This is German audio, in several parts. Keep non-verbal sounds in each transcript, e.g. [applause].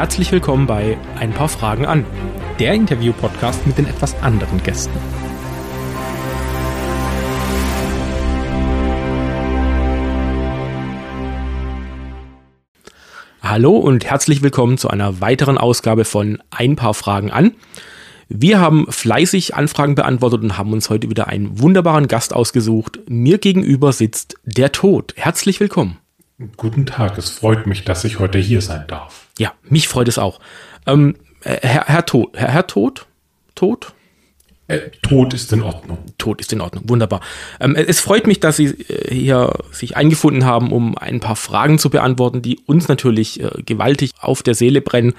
herzlich willkommen bei Ein paar Fragen an, der Interview-Podcast mit den etwas anderen Gästen. Hallo und herzlich willkommen zu einer weiteren Ausgabe von Ein paar Fragen an. Wir haben fleißig Anfragen beantwortet und haben uns heute wieder einen wunderbaren Gast ausgesucht. Mir gegenüber sitzt der Tod. Herzlich willkommen. Guten Tag, es freut mich, dass ich heute hier sein darf. Ja, mich freut es auch. Ähm, Herr, Herr Tod, Herr, Herr Tod? Tod? Äh, Tod ist in Ordnung. Tod ist in Ordnung, wunderbar. Ähm, es freut mich, dass Sie äh, hier sich eingefunden haben, um ein paar Fragen zu beantworten, die uns natürlich äh, gewaltig auf der Seele brennen.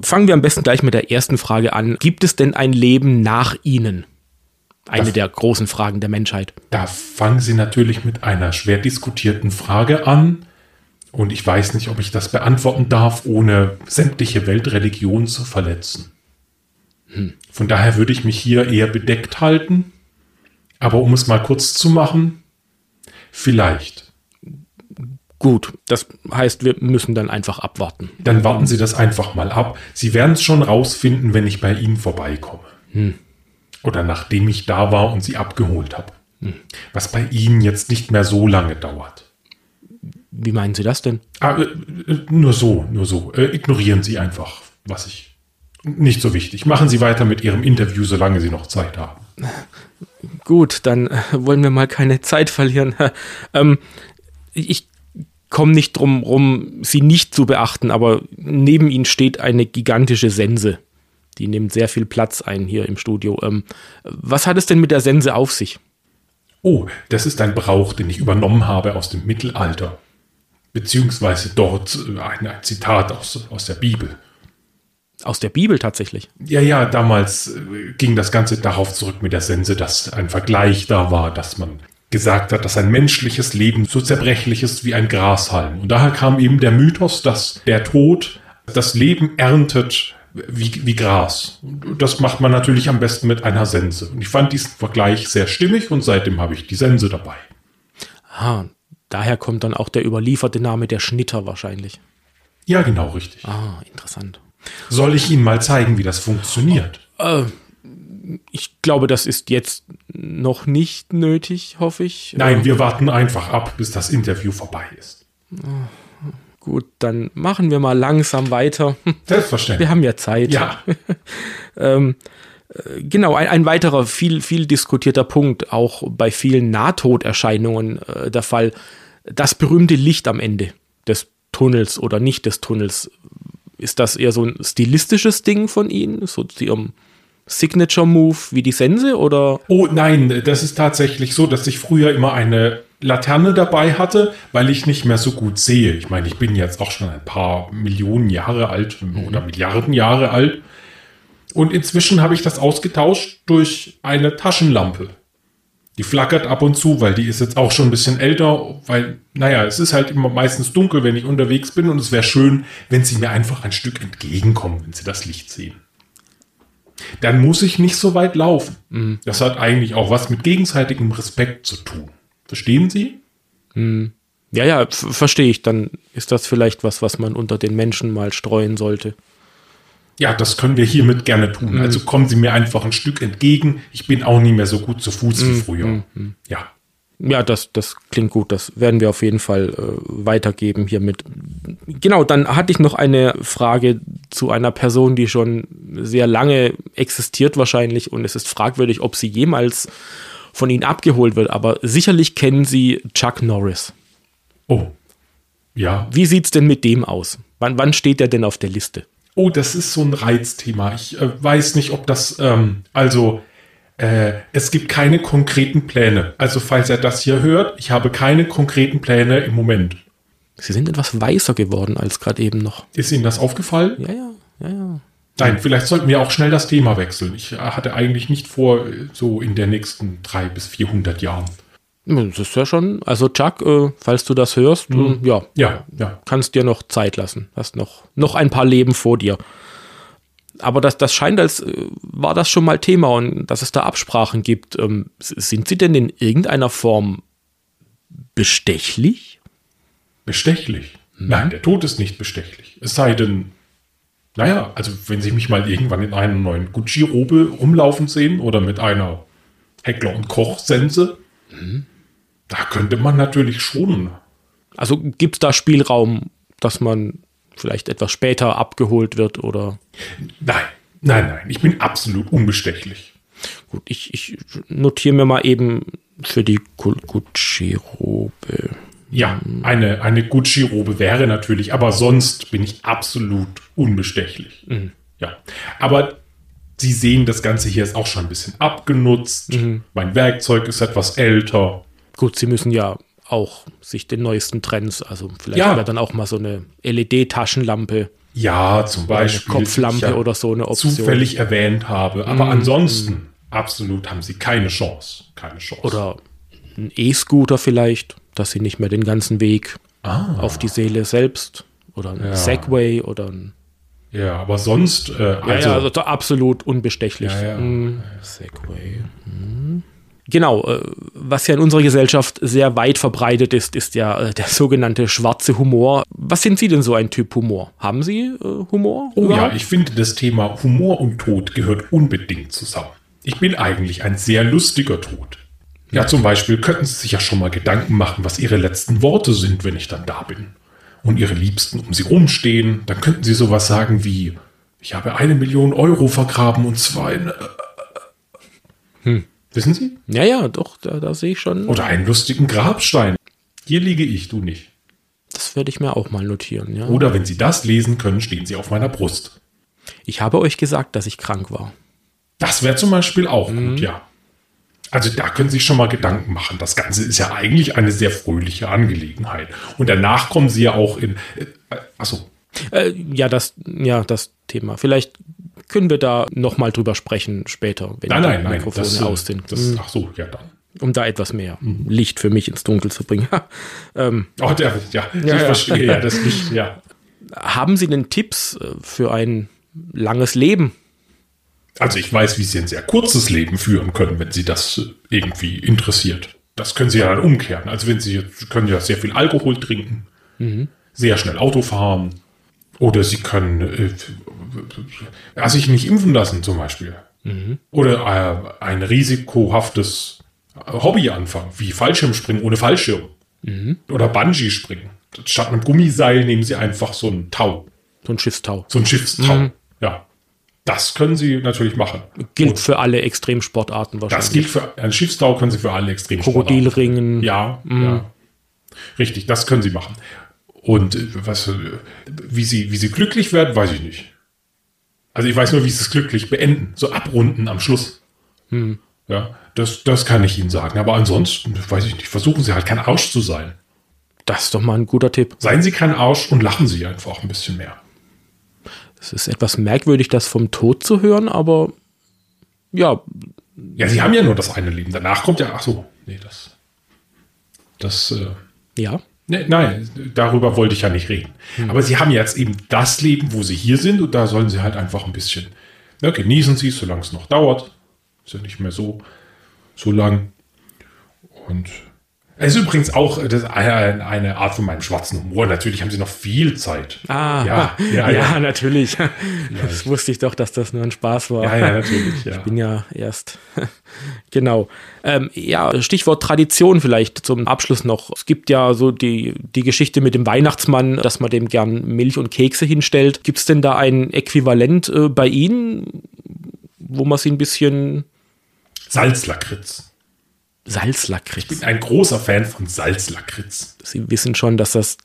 Fangen wir am besten gleich mit der ersten Frage an. Gibt es denn ein Leben nach Ihnen? Eine das, der großen Fragen der Menschheit. Da fangen Sie natürlich mit einer schwer diskutierten Frage an. Und ich weiß nicht, ob ich das beantworten darf, ohne sämtliche Weltreligionen zu verletzen. Hm. Von daher würde ich mich hier eher bedeckt halten. Aber um es mal kurz zu machen, vielleicht. Gut, das heißt, wir müssen dann einfach abwarten. Dann warten Sie das einfach mal ab. Sie werden es schon rausfinden, wenn ich bei Ihnen vorbeikomme. Hm. Oder nachdem ich da war und Sie abgeholt habe. Hm. Was bei Ihnen jetzt nicht mehr so lange dauert. Wie meinen Sie das denn? Ah, äh, äh nur so, nur so. Äh, ignorieren Sie einfach, was ich. Nicht so wichtig. Machen Sie weiter mit Ihrem Interview, solange Sie noch Zeit haben. Gut, dann wollen wir mal keine Zeit verlieren. [laughs] ähm, ich komme nicht drum rum, sie nicht zu beachten, aber neben ihnen steht eine gigantische Sense. Die nimmt sehr viel Platz ein hier im Studio. Ähm, was hat es denn mit der Sense auf sich? Oh, das ist ein Brauch, den ich übernommen habe aus dem Mittelalter. Beziehungsweise dort äh, ein, ein Zitat aus, aus der Bibel. Aus der Bibel tatsächlich. Ja, ja, damals äh, ging das Ganze darauf zurück mit der Sense, dass ein Vergleich da war, dass man gesagt hat, dass ein menschliches Leben so zerbrechlich ist wie ein Grashalm. Und daher kam eben der Mythos, dass der Tod das Leben erntet wie, wie Gras. Das macht man natürlich am besten mit einer Sense. Und ich fand diesen Vergleich sehr stimmig und seitdem habe ich die Sense dabei. Ah, daher kommt dann auch der überlieferte Name der Schnitter wahrscheinlich. Ja, genau, richtig. Ah, interessant. Soll ich Ihnen mal zeigen, wie das funktioniert? Äh, ich glaube, das ist jetzt noch nicht nötig, hoffe ich. Nein, wir warten einfach ab, bis das Interview vorbei ist. Gut, dann machen wir mal langsam weiter. [laughs] Selbstverständlich. Wir haben ja Zeit. Ja. [laughs] ähm, äh, genau, ein, ein, weiterer viel, viel diskutierter Punkt, auch bei vielen Nahtoderscheinungen äh, der Fall, das berühmte Licht am Ende des Tunnels oder nicht des Tunnels. Ist das eher so ein stilistisches Ding von Ihnen, so zu Ihrem Signature-Move wie die Sense oder? Oh nein, das ist tatsächlich so, dass ich früher immer eine Laterne dabei hatte, weil ich nicht mehr so gut sehe. Ich meine, ich bin jetzt auch schon ein paar Millionen Jahre alt oder Milliarden Jahre alt. Und inzwischen habe ich das ausgetauscht durch eine Taschenlampe. Die flackert ab und zu, weil die ist jetzt auch schon ein bisschen älter, weil, naja, es ist halt immer meistens dunkel, wenn ich unterwegs bin und es wäre schön, wenn sie mir einfach ein Stück entgegenkommen, wenn sie das Licht sehen dann muss ich nicht so weit laufen. Mhm. Das hat eigentlich auch was mit gegenseitigem Respekt zu tun. Verstehen Sie? Mhm. Ja, ja, verstehe ich. Dann ist das vielleicht was, was man unter den Menschen mal streuen sollte. Ja, das können wir hiermit gerne tun. Mhm. Also kommen Sie mir einfach ein Stück entgegen. Ich bin auch nicht mehr so gut zu Fuß wie mhm. früher. Mhm. Ja. Ja, das, das klingt gut. Das werden wir auf jeden Fall äh, weitergeben hiermit. Genau, dann hatte ich noch eine Frage zu einer Person, die schon sehr lange existiert wahrscheinlich und es ist fragwürdig, ob sie jemals von Ihnen abgeholt wird, aber sicherlich kennen Sie Chuck Norris. Oh. Ja. Wie sieht's denn mit dem aus? Wann, wann steht er denn auf der Liste? Oh, das ist so ein Reizthema. Ich äh, weiß nicht, ob das, ähm, also äh, es gibt keine konkreten Pläne. Also falls er das hier hört, ich habe keine konkreten Pläne im Moment. Sie sind etwas weißer geworden als gerade eben noch. Ist Ihnen das aufgefallen? Ja, ja, ja, ja. Nein, vielleicht sollten wir auch schnell das Thema wechseln. Ich hatte eigentlich nicht vor, so in den nächsten drei bis 400 Jahren. Das ist ja schon, also Chuck, äh, falls du das hörst, mhm. äh, ja, ja, ja, kannst dir noch Zeit lassen. Hast noch, noch ein paar Leben vor dir aber das, das scheint, als äh, war das schon mal Thema und dass es da Absprachen gibt. Ähm, sind sie denn in irgendeiner Form bestechlich? Bestechlich? Hm. Nein, der Tod ist nicht bestechlich. Es sei denn, Naja, also wenn Sie mich mal irgendwann in einer neuen Gucci-Robe rumlaufen sehen oder mit einer Heckler- und Koch-Sense, da könnte man natürlich schon. Also gibt es da Spielraum, dass man vielleicht etwas später abgeholt wird oder. Nein, nein, nein, ich bin absolut unbestechlich. Gut, ich, ich notiere mir mal eben für die Gu- Gucci-Robe. Ja, eine, eine Gucci-Robe wäre natürlich, aber sonst bin ich absolut unbestechlich. Ja, aber Sie sehen, das Ganze hier ist auch schon ein bisschen abgenutzt. Mein Werkzeug ist etwas älter. Gut, sie müssen ja auch sich den neuesten Trends, also vielleicht Ja. wäre dann auch mal so eine LED-Taschenlampe, Ja, zum eine Beispiel. Kopflampe ja oder so eine Option. Zufällig erwähnt habe. Aber ansonsten, absolut haben Sie keine Chance. Keine Chance. Oder ein E-Scooter vielleicht, dass sie nicht mehr den ganzen Weg Ah. auf die Seele selbst oder ein Segway oder ein Ja, aber sonst, äh, Ja, also, ja, also da absolut unbestechlich. Ja, ja. Mm, Segway. Mm. Genau, äh, was ja in unserer Gesellschaft sehr weit verbreitet ist, ist ja äh, der sogenannte schwarze Humor. Was sind Sie denn so ein Typ Humor? Haben Sie äh, Humor? Oh ja, überhaupt? ich finde, das Thema Humor und Tod gehört unbedingt zusammen. Ich bin eigentlich ein sehr lustiger Tod. Ja, zum Beispiel könnten Sie sich ja schon mal Gedanken machen, was Ihre letzten Worte sind, wenn ich dann da bin. Und Ihre Liebsten um Sie rumstehen. Dann könnten Sie sowas sagen wie, ich habe eine Million Euro vergraben und zwar in... Äh, Wissen Sie? ja, ja, doch, da, da sehe ich schon. Oder einen lustigen Grabstein. Hier liege ich, du nicht. Das werde ich mir auch mal notieren. Ja. Oder wenn Sie das lesen können, stehen Sie auf meiner Brust. Ich habe euch gesagt, dass ich krank war. Das wäre zum Beispiel auch gut, ja. Also da können Sie sich schon mal Gedanken machen. Das Ganze ist ja eigentlich eine sehr fröhliche Angelegenheit. Und danach kommen Sie ja auch in. Äh, achso. Äh, ja, das, ja, das Thema. Vielleicht können wir da noch mal drüber sprechen später, wenn Nein, die nein, nein. Mikrofone Das, äh, aus sind. das, ach so, ja dann. um da etwas mehr Licht für mich ins Dunkel zu bringen. [laughs] ähm, Oh, der, ja, ich Ja, ja. verstehe ja das nicht. Ja. haben Sie denn Tipps äh, für ein langes Leben? Also ich weiß, wie Sie ein sehr kurzes Leben führen können, wenn Sie das äh, irgendwie interessiert. Das können Sie ja dann umkehren. Also wenn Sie können ja sehr viel Alkohol trinken, sehr schnell Auto fahren oder Sie können äh, ja, sich nicht impfen lassen zum Beispiel. Oder äh, ein risikohaftes Hobby anfangen, wie Fallschirmspringen ohne Fallschirm. Oder Bungee-Springen. Statt einem Gummiseil nehmen Sie einfach so ein Tau, So ein Schiffstau. so ein Schiffstau. Ja, das können Sie natürlich machen. Gilt für alle Extremsportarten wahrscheinlich. Das gilt für ein Schiffstau können Sie für alle extrem Krokodilringen. Ja, ja. Richtig, das können Sie machen. Und äh, was, äh, wie Sie, wie Sie glücklich werden, weiß ich nicht. Also ich weiß nur, wie Sie es glücklich beenden, so abrunden am Schluss. Ja, das, das kann ich Ihnen sagen. Aber ansonsten, weiß ich nicht, versuchen Sie halt kein Arsch zu sein. Das ist doch mal ein guter Tipp. Seien Sie kein Arsch und lachen Sie einfach ein bisschen mehr. Es ist etwas merkwürdig, das vom Tod zu hören, aber ja, Ja, Sie haben ja nur das eine Leben. Danach kommt ja, ach so, nee, das, das, äh, ja. Ne, nein, darüber wollte ich ja nicht reden. Aber sie haben jetzt eben das Leben, wo sie hier sind und da sollen sie halt einfach ein bisschen ne, genießen sie es, solange es noch dauert. Ist ja nicht mehr so, so lang. Und es ist übrigens auch das ist eine, eine Art von meinem schwarzen Humor. Natürlich haben sie noch viel Zeit. Ah, ja, [laughs] ja, ja, ja. natürlich. Das wusste ich doch, dass das nur ein Spaß war. Ja, ja, natürlich, ja. Ich bin ja erst. [laughs] genau. Ähm, ja, Stichwort Tradition vielleicht zum Abschluss noch. Es gibt ja so die, die Geschichte mit dem Weihnachtsmann, dass man dem gern Milch und Kekse hinstellt. Gibt es denn da ein Äquivalent äh, bei Ihnen, wo man sie ein bisschen Salzlakritz. Salzlakritz? Bin ein großer Fan von Salzlakritz. Sie wissen schon, dass das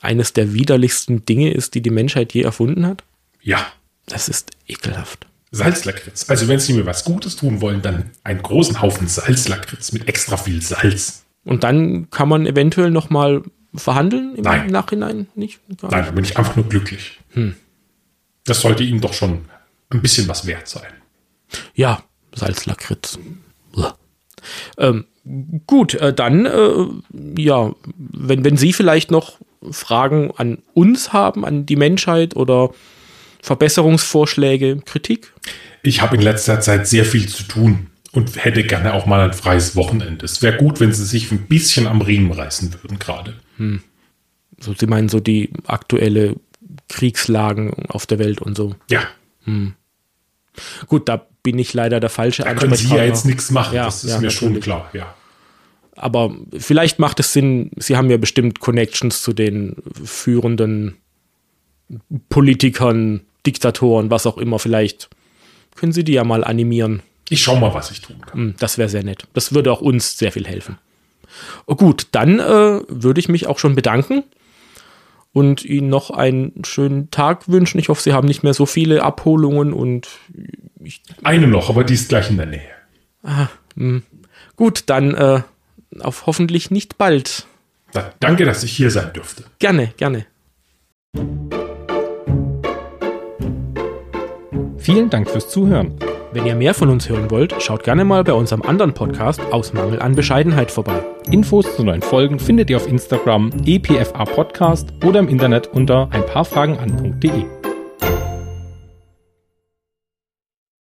eines der widerlichsten Dinge ist, die die Menschheit je erfunden hat? Ja, Das ist ekelhaft. Salzlakritz. Also wenn sie mir was Gutes tun wollen, dann einen großen Haufen Salzlakritz mit extra viel Salz. Und dann kann man eventuell noch mal verhandeln im Nein. Nachhinein? Nicht? Gar Nein, da bin ich einfach nur glücklich. Das sollte Ihnen doch schon ein bisschen was wert sein. Ja, Salzlakritz. Uah. Ähm, gut, äh, dann, äh, ja, wenn, wenn Sie vielleicht noch Fragen an uns haben, an die Menschheit oder Verbesserungsvorschläge, Kritik? Ich habe in letzter Zeit sehr viel zu tun und hätte gerne auch mal ein freies Wochenende. Es wäre gut, wenn Sie sich ein bisschen am Riemen reißen würden gerade. So, Sie meinen so die aktuelle Kriegslagen auf der Welt und so. Ja. Gut, da bin ich leider der falsche Da können Sie ja jetzt nichts machen, Ja, das ist ja, mir schon klar, ja. Aber vielleicht macht es Sinn, Sie haben ja bestimmt Connections zu den führenden Politikern, Diktatoren, was auch immer. Vielleicht können Sie die ja mal animieren. Ich schau mal, was ich tun kann. Hm, Das wäre sehr nett. Das würde auch uns sehr viel helfen. Oh, gut, dann äh, würde ich mich auch schon bedanken und Ihnen noch einen schönen Tag wünschen. Ich hoffe, Sie haben nicht mehr so viele Abholungen und Eine noch, aber die ist gleich in der Nähe. gut, dann äh, auf hoffentlich nicht bald. Da, danke, dass ich hier sein dürfte. Gerne, gerne. Vielen Dank fürs Zuhören. Wenn ihr mehr von uns hören wollt, schaut gerne mal bei unserem anderen Podcast aus Mangel an Bescheidenheit vorbei. Infos zu neuen Folgen findet ihr auf Instagram epfa Podcast oder im Internet unter ein paar Fragen an.de.